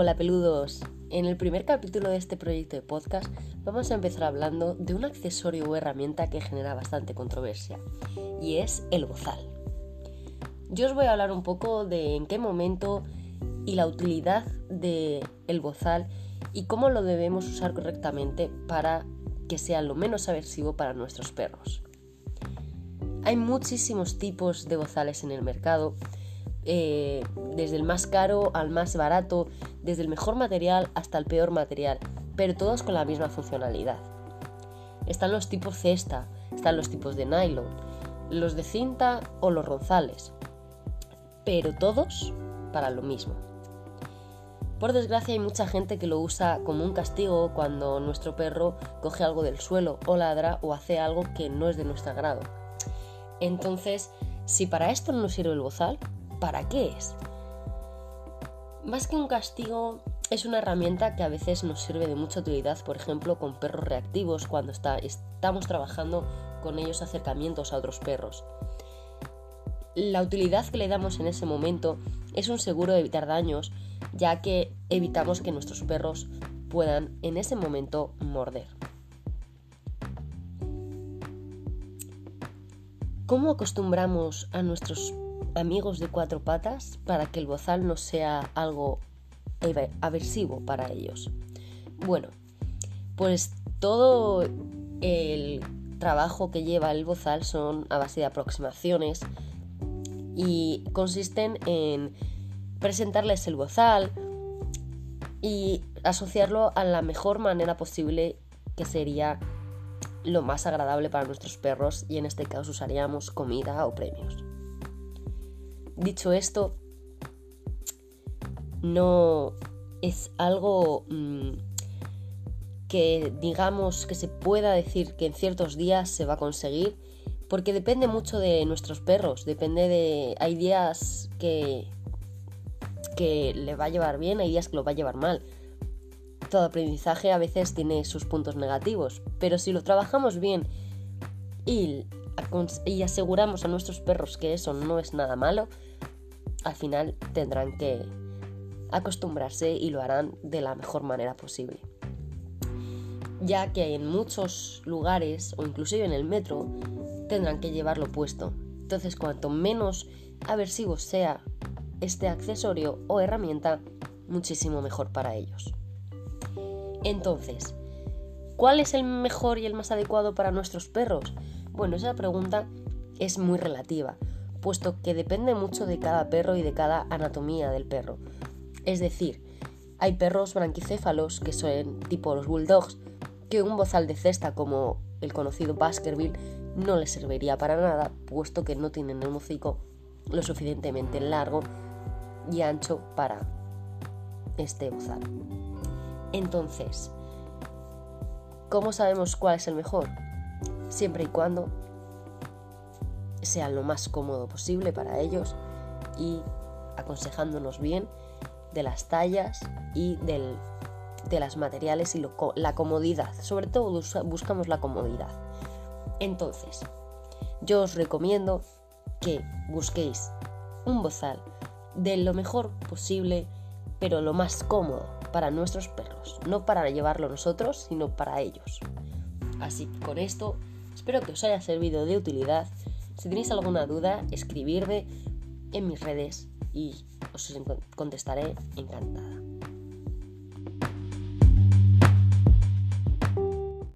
Hola peludos. En el primer capítulo de este proyecto de podcast vamos a empezar hablando de un accesorio o herramienta que genera bastante controversia y es el bozal. Yo os voy a hablar un poco de en qué momento y la utilidad del el bozal y cómo lo debemos usar correctamente para que sea lo menos aversivo para nuestros perros. Hay muchísimos tipos de bozales en el mercado eh, desde el más caro al más barato, desde el mejor material hasta el peor material, pero todos con la misma funcionalidad. Están los tipos cesta, están los tipos de nylon, los de cinta o los ronzales, pero todos para lo mismo. Por desgracia hay mucha gente que lo usa como un castigo cuando nuestro perro coge algo del suelo o ladra o hace algo que no es de nuestro agrado. Entonces, si para esto no nos sirve el bozal, ¿para qué es? Más que un castigo, es una herramienta que a veces nos sirve de mucha utilidad, por ejemplo, con perros reactivos, cuando estamos trabajando con ellos acercamientos a otros perros. La utilidad que le damos en ese momento es un seguro de evitar daños, ya que evitamos que nuestros perros puedan en ese momento morder. ¿Cómo acostumbramos a nuestros amigos de cuatro patas para que el bozal no sea algo aversivo para ellos. Bueno, pues todo el trabajo que lleva el bozal son a base de aproximaciones y consisten en presentarles el bozal y asociarlo a la mejor manera posible que sería lo más agradable para nuestros perros y en este caso usaríamos comida o premios. Dicho esto, no es algo mm, que digamos que se pueda decir que en ciertos días se va a conseguir, porque depende mucho de nuestros perros, depende de... Hay días que, que le va a llevar bien, hay días que lo va a llevar mal. Todo aprendizaje a veces tiene sus puntos negativos, pero si lo trabajamos bien y, y aseguramos a nuestros perros que eso no es nada malo, al final tendrán que acostumbrarse y lo harán de la mejor manera posible. Ya que en muchos lugares o inclusive en el metro tendrán que llevarlo puesto. Entonces cuanto menos aversivo sea este accesorio o herramienta, muchísimo mejor para ellos. Entonces, ¿cuál es el mejor y el más adecuado para nuestros perros? Bueno, esa pregunta es muy relativa, puesto que depende mucho de cada perro y de cada anatomía del perro. Es decir, hay perros branquicéfalos, que son tipo los bulldogs, que un bozal de cesta como el conocido Baskerville no les serviría para nada, puesto que no tienen el hocico lo suficientemente largo y ancho para este bozal. Entonces, ¿cómo sabemos cuál es el mejor? Siempre y cuando sea lo más cómodo posible para ellos y aconsejándonos bien de las tallas y del, de las materiales y la comodidad. Sobre todo buscamos la comodidad. Entonces, yo os recomiendo que busquéis un bozal de lo mejor posible, pero lo más cómodo para nuestros perros. No para llevarlo nosotros, sino para ellos. Así con esto, espero que os haya servido de utilidad si tenéis alguna duda, escribirme en mis redes y os contestaré encantada.